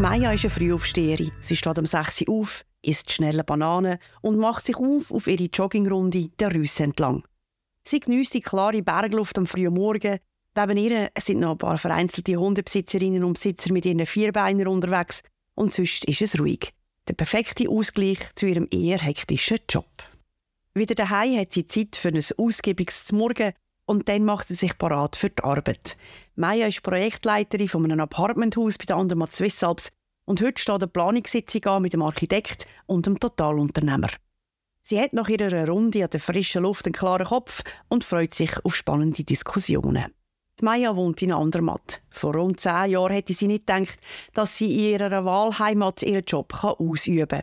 Maya ist eine Frühaufsteherin. Sie steht um 6 Uhr auf, isst schnelle Bananen und macht sich auf auf ihre Joggingrunde der Rüsse entlang. Sie genießt die klare Bergluft am frühen Morgen. Neben ihr sind noch ein paar vereinzelte Hundebesitzerinnen und Besitzer mit ihren Vierbeinern unterwegs und sonst ist es ruhig. Der perfekte Ausgleich zu ihrem eher hektischen Job. Wieder daheim hat sie Zeit für ein ausgiebiges Morgen und dann macht sie sich parat für die Arbeit. Maya ist Projektleiterin von einem Apartmenthaus bei der Andermatt Swiss Alps und heute steht eine Planungssitzung an mit dem Architekt und dem Totalunternehmer. Sie hat nach ihrer Runde an der frischen Luft einen klaren Kopf und freut sich auf spannende Diskussionen. Die Maya wohnt in Andermatt. Vor rund zehn Jahren hätte sie nicht gedacht, dass sie in ihrer Wahlheimat ihren Job ausüben kann.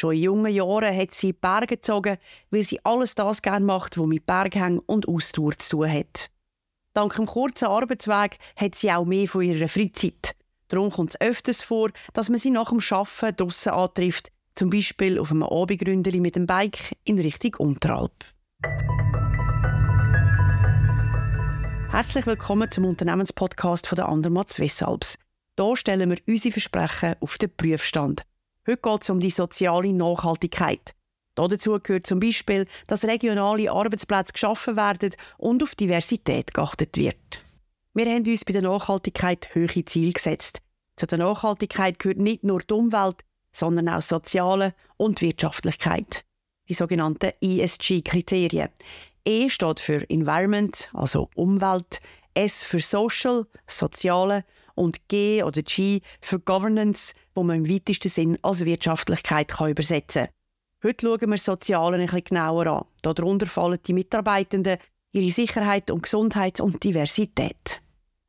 Schon in jungen Jahren hat sie Berge gezogen, weil sie alles das gerne macht, was mit Berghängen und Ausdauer zu tun hat. Dank dem kurzen Arbeitsweg hat sie auch mehr von ihrer Freizeit. Darum kommt es öfters vor, dass man sie nach dem Arbeiten draussen antrifft, zum Beispiel auf einem Abendgründeli mit dem Bike in Richtung Unteralp. Herzlich willkommen zum Unternehmenspodcast von der Andermatt Swiss Alps. Hier stellen wir unsere Versprechen auf den Prüfstand. Heute geht es um die soziale Nachhaltigkeit. Dazu gehört zum Beispiel, dass regionale Arbeitsplätze geschaffen werden und auf Diversität geachtet wird. Wir haben uns bei der Nachhaltigkeit hohe Ziele gesetzt. Zu der Nachhaltigkeit gehört nicht nur die Umwelt, sondern auch Soziale und Wirtschaftlichkeit. Die sogenannten ESG-Kriterien. E steht für Environment, also Umwelt, S für Social, Soziale und G oder G für Governance, wo man im weitesten Sinn als Wirtschaftlichkeit kann übersetzen kann. Heute schauen wir Soziale bisschen genauer an. Darunter fallen die Mitarbeitenden, ihre Sicherheit und Gesundheit und Diversität.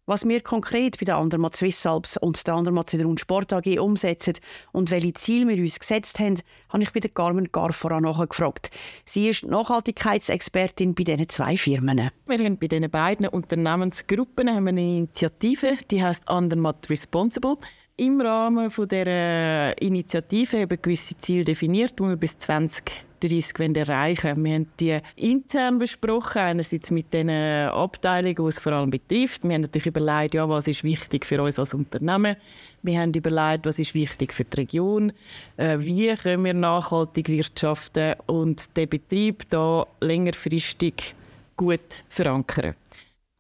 Was wir konkret bei der Andermatt Swiss Alps und der Andermatt Zedrun Sport AG umsetzen und welche Ziele wir uns gesetzt haben, habe ich bei der Carmen Garfora nachgefragt. Sie ist Nachhaltigkeitsexpertin bei diesen zwei Firmen. Wir haben bei diesen beiden Unternehmensgruppen haben wir eine Initiative, die heißt Andermatt Responsible im Rahmen von der Initiative eben gewisse Ziele definiert, die wir bis 2030 erreichen wollen. Wir haben die intern besprochen, einerseits mit den Abteilungen, die es vor allem betrifft. Wir haben natürlich überlegt, ja, was ist wichtig für uns als Unternehmen. Wir haben überlegt, was ist wichtig für die Region, äh, wie können wir nachhaltig wirtschaften und den Betrieb da längerfristig gut verankern.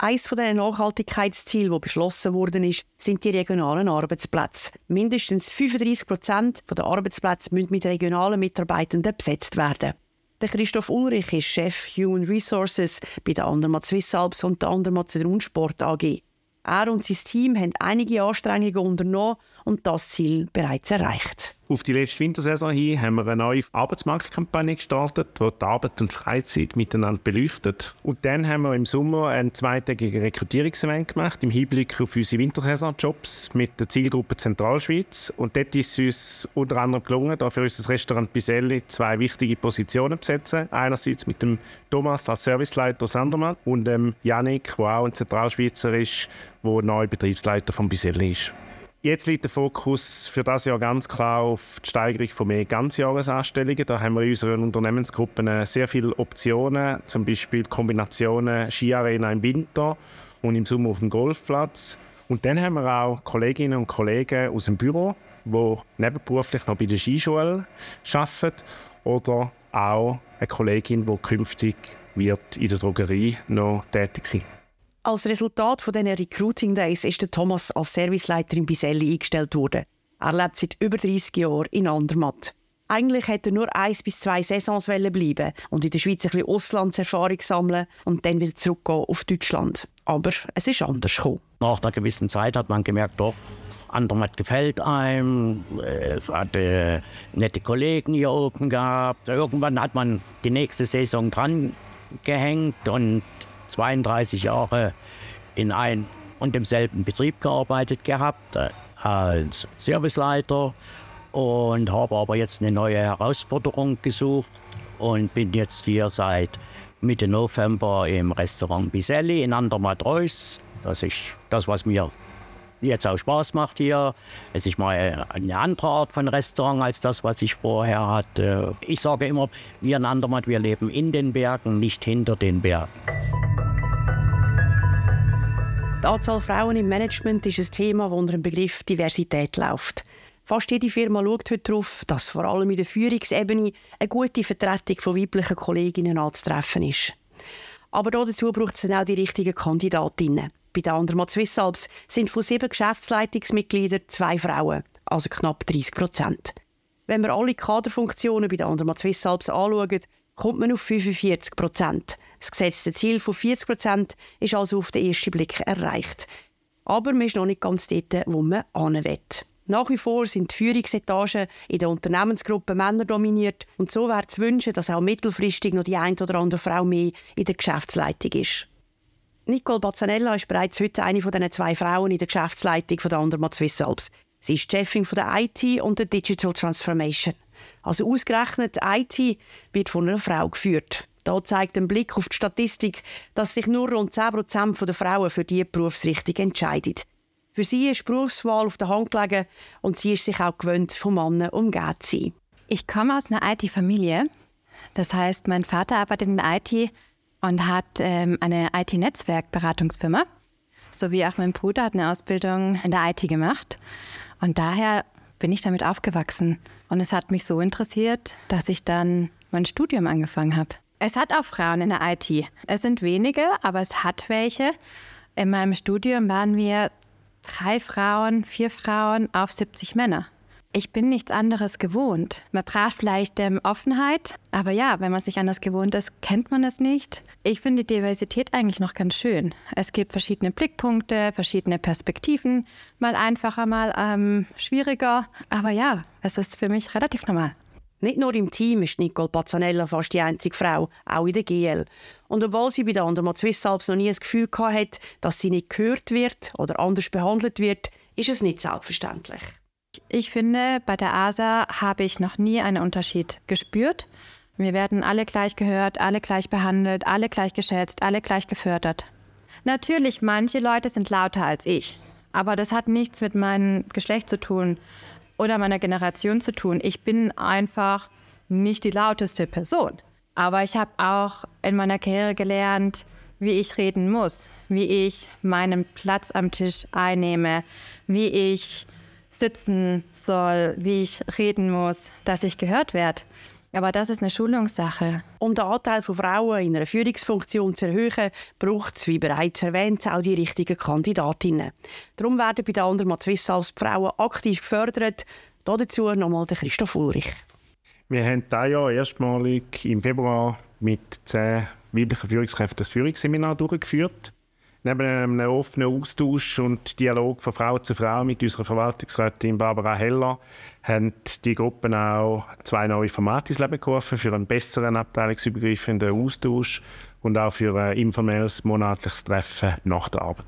Eines der Nachhaltigkeitsziele, das beschlossen worden ist, sind die regionalen Arbeitsplätze. Mindestens 35 Prozent der Arbeitsplätze müssen mit regionalen Mitarbeitenden besetzt werden. Der Christoph Ulrich ist Chef Human Resources bei der Andermatt Swiss Alps und der Andermatt Sport AG. Er und sein Team haben einige Anstrengungen unternommen und das Ziel bereits erreicht. Auf die letzte Wintersaison hin haben wir eine neue Arbeitsmarktkampagne gestartet, die die Arbeit und Freizeit miteinander beleuchtet. Und dann haben wir im Sommer einen zweitägigen Rekrutierungsevent gemacht, im Hinblick auf unsere Wintersaisonjobs mit der Zielgruppe Zentralschweiz. Und dort ist es uns unter anderem gelungen, da für unser Restaurant Biselli zwei wichtige Positionen zu besetzen. Einerseits mit dem Thomas als Serviceleiter aus Andermatt und dem Janik, der auch ein Zentralschweizer ist, der neuer Betriebsleiter von Biselli ist. Jetzt liegt der Fokus für das Jahr ganz klar auf die Steigerung von mehr Ganzjahresanstellungen. Da haben wir in unseren Unternehmensgruppen sehr viele Optionen, zum Beispiel Kombinationen Skiarena im Winter und im Sommer auf dem Golfplatz. Und dann haben wir auch Kolleginnen und Kollegen aus dem Büro, die nebenberuflich noch bei der Skischule arbeiten oder auch eine Kollegin, die künftig wird in der Drogerie noch tätig sein wird. Als Resultat von diesen Recruiting Days ist der Thomas als Serviceleiter in Biselli eingestellt worden. Er lebt seit über 30 Jahren in Andermatt. Eigentlich hätte er nur eins bis zwei Saisons bleiben und in der Schweiz ein bisschen Auslandserfahrung sammeln und dann wieder zurückgehen auf Deutschland. Aber es ist anders gekommen. Nach einer gewissen Zeit hat man gemerkt, doch, Andermatt gefällt einem. Es hatte nette Kollegen hier oben gehabt. Irgendwann hat man die nächste Saison dran gehängt und 32 Jahre in einem und demselben Betrieb gearbeitet gehabt äh, als Serviceleiter und habe aber jetzt eine neue Herausforderung gesucht und bin jetzt hier seit Mitte November im Restaurant Biselli in Andermatt-Reuss. Das ist das, was mir jetzt auch Spaß macht hier. Es ist mal eine andere Art von Restaurant als das, was ich vorher hatte. Ich sage immer, wir in Andermatt, wir leben in den Bergen, nicht hinter den Bergen. Die Anzahl Frauen im Management ist ein Thema, das unter dem Begriff Diversität läuft. Fast jede Firma schaut heute darauf, dass vor allem in der Führungsebene eine gute Vertretung von weiblichen Kolleginnen anzutreffen ist. Aber dazu braucht es dann auch die richtigen Kandidatinnen. Bei der Andermatt Swiss Alps sind von sieben Geschäftsleitungsmitgliedern zwei Frauen, also knapp 30 Prozent. Wenn man alle Kaderfunktionen bei der Andermatt Swiss Alps anschaut, kommt man auf 45 Prozent. Das gesetzte Ziel von 40 Prozent ist also auf den ersten Blick erreicht. Aber man ist noch nicht ganz dort, wo man hin. Nach wie vor sind die Führungsetagen in der Unternehmensgruppe Männer dominiert und so wäre zu wünschen, dass auch mittelfristig noch die ein oder andere Frau mehr in der Geschäftsleitung ist. Nicole Bazzanella ist bereits heute eine von den zwei Frauen in der Geschäftsleitung von der Andermatt Swiss Alps. Sie ist Chefin von der IT und der Digital Transformation. Also ausgerechnet IT wird von einer Frau geführt. Da zeigt ein Blick auf die Statistik, dass sich nur rund 10% der Frauen für diese Berufsrichtung entscheiden. Für sie ist Berufswahl auf der Hand gelegen und sie ist sich auch gewöhnt, von Männern umgeben zu sein. Ich komme aus einer IT-Familie. Das heißt, mein Vater arbeitet in der IT und hat ähm, eine IT-Netzwerkberatungsfirma. Sowie auch mein Bruder hat eine Ausbildung in der IT gemacht. Und daher bin ich damit aufgewachsen. Und es hat mich so interessiert, dass ich dann mein Studium angefangen habe. Es hat auch Frauen in der IT. Es sind wenige, aber es hat welche. In meinem Studium waren wir drei Frauen, vier Frauen auf 70 Männer. Ich bin nichts anderes gewohnt. Man braucht vielleicht ähm, Offenheit, aber ja, wenn man sich anders gewohnt ist, kennt man es nicht. Ich finde die Diversität eigentlich noch ganz schön. Es gibt verschiedene Blickpunkte, verschiedene Perspektiven, mal einfacher, mal ähm, schwieriger. Aber ja, es ist für mich relativ normal. Nicht nur im Team ist Nicole Pazzanella fast die einzige Frau, auch in der GL. Und obwohl sie bei der Andermatt Swiss Alps noch nie das Gefühl hatte, dass sie nicht gehört wird oder anders behandelt wird, ist es nicht selbstverständlich. Ich finde, bei der ASA habe ich noch nie einen Unterschied gespürt. Wir werden alle gleich gehört, alle gleich behandelt, alle gleich geschätzt, alle gleich gefördert. Natürlich, manche Leute sind lauter als ich, aber das hat nichts mit meinem Geschlecht zu tun oder meiner Generation zu tun. Ich bin einfach nicht die lauteste Person. Aber ich habe auch in meiner Karriere gelernt, wie ich reden muss, wie ich meinen Platz am Tisch einnehme, wie ich sitzen soll, wie ich reden muss, dass ich gehört werde. Aber das ist eine Schulungssache. Um den Anteil von Frauen in einer Führungsfunktion zu erhöhen, braucht es, wie bereits erwähnt, auch die richtigen Kandidatinnen. Darum werden bei der Andermatt Swiss als Frauen aktiv gefördert. Dazu nochmal der Christoph Ulrich. Wir haben dieses Jahr erstmalig im Februar mit zehn weiblichen Führungskräften das Führungsseminar durchgeführt. Neben einem offenen Austausch und Dialog von Frau zu Frau mit unserer Verwaltungsrätin Barbara Heller haben die Gruppen auch zwei neue Formate ins Leben gerufen für einen besseren abteilungsübergreifenden Austausch und auch für ein informelles monatliches Treffen nach der Arbeit.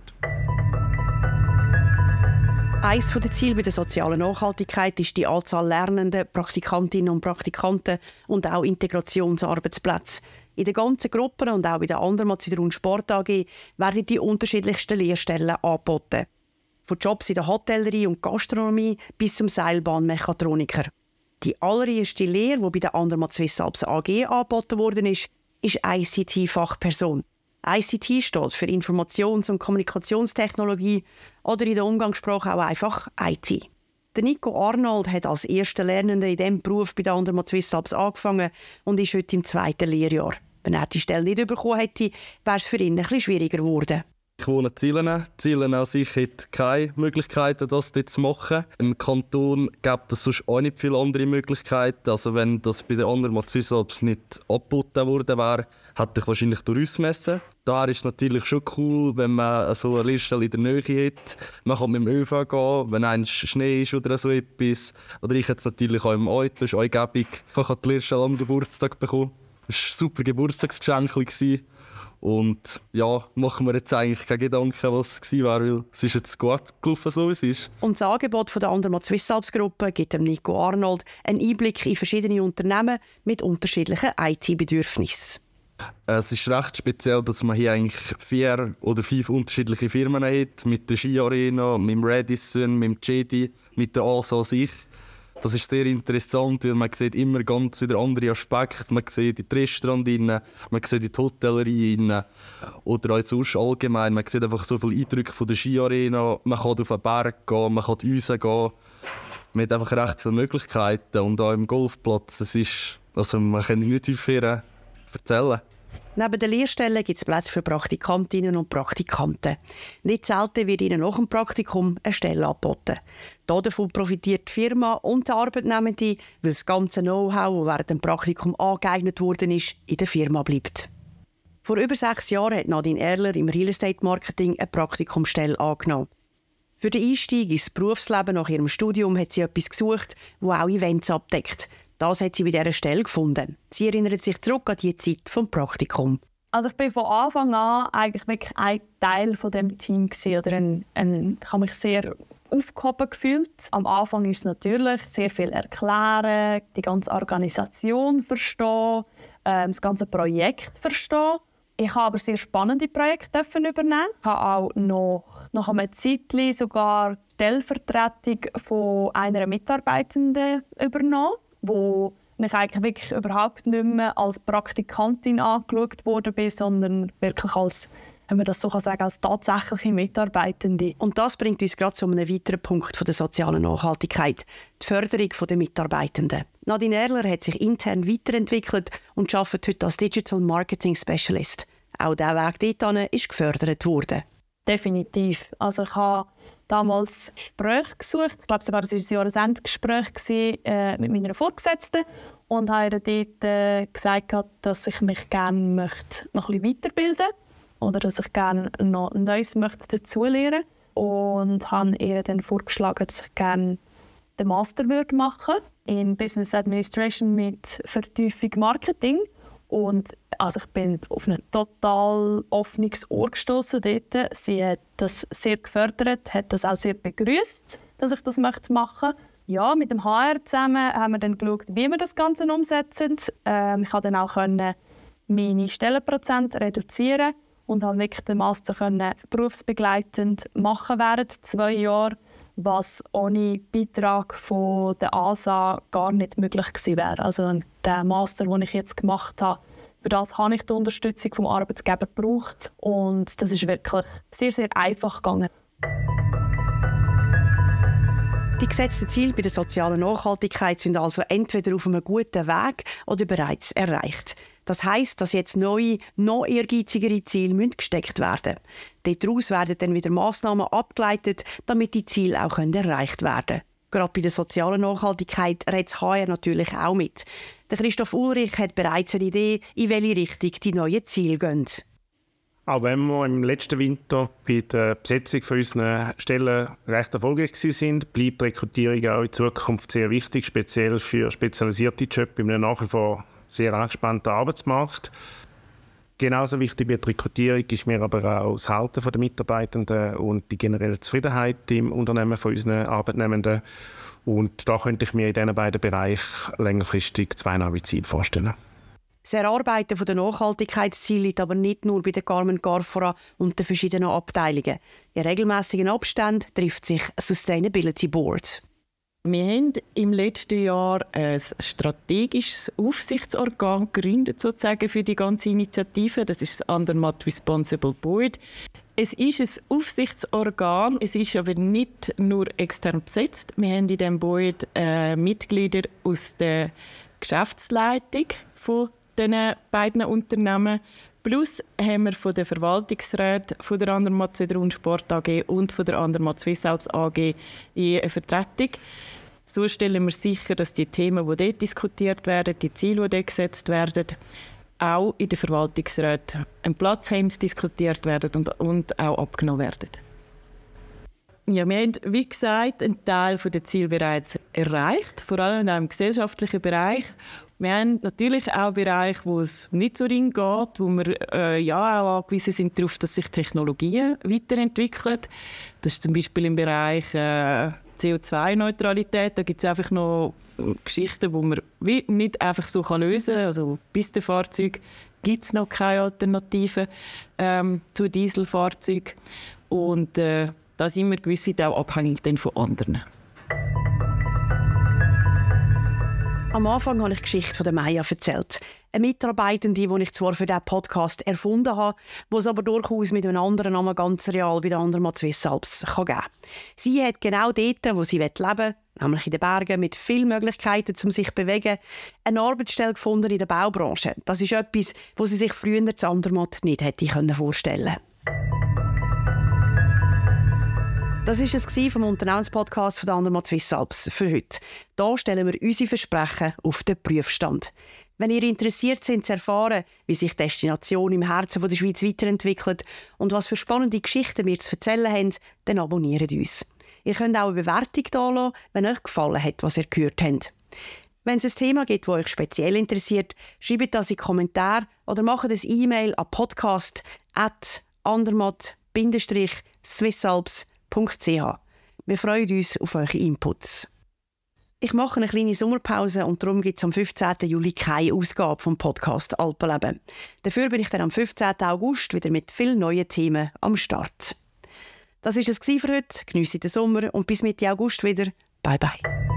Eines der Ziele bei der sozialen Nachhaltigkeit ist die Anzahl lernender Praktikantinnen und Praktikanten und auch Integrationsarbeitsplätze. In den ganzen Gruppen und auch bei der Andermatzider und Sport AG werden die unterschiedlichsten Lehrstellen angeboten. Von Jobs in der Hotellerie und Gastronomie bis zum Seilbahnmechatroniker. Die allererste Lehre, die bei der Andermatt Swiss Alps AG angeboten worden ist, ist ICT-Fachperson. ICT steht für Informations- und Kommunikationstechnologie oder in der Umgangssprache auch einfach IT. Der Nico Arnold hat als erster Lernender in diesem Beruf bei der Andermatt Swiss Alps angefangen und ist heute im zweiten Lehrjahr. Wenn er die Stelle nicht bekommen hätte, wäre es für ihn bisschen schwieriger geworden. Ich wohne in Zielen. Zielen an sich hat keine Möglichkeiten, das dort zu machen. Im Kanton gibt es sonst auch nicht viele andere Möglichkeiten. Also wenn das bei den anderen Alps nicht abgeboten worden wäre, hätte ich wahrscheinlich durch uns messen. Da ist es natürlich schon cool, wenn man so eine Liste in der Nähe hat. Man kann mit dem ÖV gehen, wenn ein Schnee ist oder so etwas. Oder ich jetzt natürlich auch im Auto, das ist auch gäbig. Ich habe die Liste am Geburtstag bekommen. Das war ein super Geburtstagsgeschenk. Und ja, machen wir jetzt eigentlich keine Gedanken, was es war, weil es ist jetzt gut gelaufen, so wie es ist. Und das Angebot von der Andermatt Swiss Alps Gruppe gibt dem Nico Arnold einen Einblick in verschiedene Unternehmen mit unterschiedlichen IT-Bedürfnissen. Es ist recht speziell, dass man hier eigentlich vier oder fünf unterschiedliche Firmen hat. Mit der Ski Arena, mit dem Radisson, mit dem JD, mit der ASO sich. Das ist sehr interessant, weil man sieht immer ganz wieder andere Aspekte. Man sieht die Restaurant rein, man sieht die Hotellerie rein oder auch sonst allgemein. Man sieht einfach so viele Eindrücke von der Skiarena. Man kann auf den Berg gehen, man kann rausgehen. Man hat einfach recht viele Möglichkeiten und auch im Golfplatz. Es ist, also man kann nicht viel erzählen. Neben den Lehrstellen gibt es Plätze für Praktikantinnen und Praktikanten. Nicht selten wird ihnen nach dem Praktikum eine Stelle angeboten. Davon profitiert die Firma und der Arbeitnehmende, weil das ganze Know-how, das während dem Praktikum angeeignet worden ist, in der Firma bleibt. Vor über sechs Jahren hat Nadine Erler im Real Estate Marketing eine Praktikumstelle angenommen. Für den Einstieg ins Berufsleben nach ihrem Studium hat sie etwas gesucht, das auch Events abdeckt – das hat sie bei dieser Stelle gefunden. Sie erinnert sich zurück an die Zeit des Praktikums. Also ich bin von Anfang an eigentlich wirklich ein Teil von dem Team gewesen, oder ein, ein, ich habe mich sehr aufgehoben gefühlt. Am Anfang ist es natürlich sehr viel erklären, die ganze Organisation verstehen, äh, das ganze Projekt verstehen. Ich habe aber sehr spannende Projekte übernehmen. Ich habe auch noch nach einem Zeitchen sogar die Stellvertretung von einer Mitarbeitenden übernommen wo ich eigentlich wirklich überhaupt nicht mehr als Praktikantin angeschaut wurde, sondern wirklich als wenn man das so sagen als tatsächliche Mitarbeitende. Und das bringt uns gerade zu einem weiteren Punkt von der sozialen Nachhaltigkeit, die Förderung der Mitarbeitenden. Nadine Erler hat sich intern weiterentwickelt und arbeitet heute als Digital Marketing Specialist. Auch dieser Weg dorthin ist gefördert worden. Definitiv. Also ich habe damals Gespräche gesucht. Ich glaube, sogar das war ein Jahresendgespräch äh, mit meiner Vorgesetzten und habe ihr dort äh, gesagt, dass ich mich gerne möchte noch bisschen weiterbilden oder dass ich gerne noch Neues möchte dazulernen und habe ihr dann vorgeschlagen, dass ich gerne den Master würde machen in Business Administration mit Vertiefung Marketing und also ich bin auf ein total offenes Ohr gestoßen dort. Sie hat das sehr gefördert, hat das auch sehr begrüßt, dass ich das möchte machen Ja, mit dem HR zusammen haben wir dann geschaut, wie wir das Ganze umsetzen. Ähm, ich konnte dann auch können meine Stellenprozent reduzieren und habe wirklich den Master können berufsbegleitend machen während zwei Jahren, was ohne Beitrag von der ASA gar nicht möglich gewesen wäre. Also der Master, den ich jetzt gemacht habe, für das habe ich die Unterstützung vom Arbeitgeber gebraucht und das ist wirklich sehr, sehr einfach gegangen. Die gesetzten Ziele bei der sozialen Nachhaltigkeit sind also entweder auf einem guten Weg oder bereits erreicht. Das heißt, dass jetzt neue, noch ehrgeizigere Ziele gesteckt werden müssen. Daraus werden dann wieder Massnahmen abgeleitet, damit die Ziele auch erreicht werden können. Gerade bei der sozialen Nachhaltigkeit redet HR natürlich auch mit. Der Christoph Ulrich hat bereits eine Idee, in welche Richtung die neuen Ziele gehen. Auch wenn wir im letzten Winter bei der Besetzung von unseren Stellen recht erfolgreich sind, bleibt die Rekrutierung auch in Zukunft sehr wichtig, speziell für spezialisierte Jobs in einem nach wie vor sehr angespannten Arbeitsmarkt. Genauso wichtig wie die Rekrutierung ist mir aber auch das Halten der Mitarbeitenden und die generelle Zufriedenheit im Unternehmen von unseren Arbeitnehmenden. Und da könnte ich mir in diesen beiden Bereichen längerfristig zwei neue Ziele vorstellen. Das Erarbeiten der Nachhaltigkeitsziele liegt aber nicht nur bei der Carmen Garfora und den verschiedenen Abteilungen. In regelmäßigen Abständen trifft sich Sustainability Board. Wir haben im letzten Jahr ein strategisches Aufsichtsorgan gegründet, sozusagen für die ganze Initiative. Das ist das Andermatt Responsible Board. Es ist ein Aufsichtsorgan, es ist aber nicht nur extern besetzt. Wir haben in diesem Board äh, Mitglieder aus der Geschäftsleitung von diesen beiden Unternehmen. Plus haben wir von der Verwaltungsräten von der Andermatt Zedrun Sport AG und von der Andermatt Swiss Alps AG eine Vertretung. So stellen wir sicher, dass die Themen, die dort diskutiert werden, die Ziele, die dort gesetzt werden, auch in den Verwaltungsräten einen Platz haben, diskutiert werden und, und auch abgenommen werden. Ja, wir haben, wie gesagt, einen Teil der Ziele bereits erreicht, vor allem im gesellschaftlichen Bereich. Wir haben natürlich auch Bereiche, wo es nicht so rein geht, wo wir äh, ja auch angewiesen sind darauf, dass sich Technologien weiterentwickeln. Das ist zum Beispiel im Bereich äh, CO2-Neutralität. Da gibt es einfach noch Geschichten, die man nicht einfach so lösen kann. Also bis der Fahrzeug gibt es noch keine Alternativen ähm, zu Dieselfahrzeugen. Und äh, da sind wir gewiss auch abhängig von anderen. Am Anfang habe ich die Geschichte von der Maya erzählt. Eine Mitarbeitende, die ich zwar für diesen Podcast erfunden habe, die es aber durchaus mit einem anderen Namen ganz real bei der Andermatt Swiss Alps geben kann. Sie hat genau dort, wo sie leben will, nämlich in den Bergen mit vielen Möglichkeiten, um sich zu bewegen, eine Arbeitsstelle gefunden in der Baubranche. Das ist etwas, was sie sich früher zu Andermatt nicht hätte vorstellen können. Das war es vom Unternehmenspodcast von der Andermatt Swiss Alps für heute. Hier stellen wir unsere Versprechen auf den Prüfstand. Wenn ihr interessiert seid zu erfahren, wie sich Destination im Herzen der Schweiz weiterentwickelt und was für spannende Geschichten wir zu erzählen haben, dann abonniert uns. Ihr könnt auch eine Bewertung da lassen, wenn euch gefallen hat, was ihr gehört habt. Wenn es ein Thema gibt, das euch speziell interessiert, schreibt das in die Kommentare oder macht ein E-Mail an podcast.andermatt-swissalps.com wir freuen uns auf eure Inputs. Ich mache eine kleine Sommerpause und darum gibt es am 15. Juli keine Ausgabe vom Podcast Alpenleben. Dafür bin ich dann am 15. August wieder mit vielen neuen Themen am Start. Das war es für heute. Geniessen den Sommer und bis Mitte August wieder. Bye bye.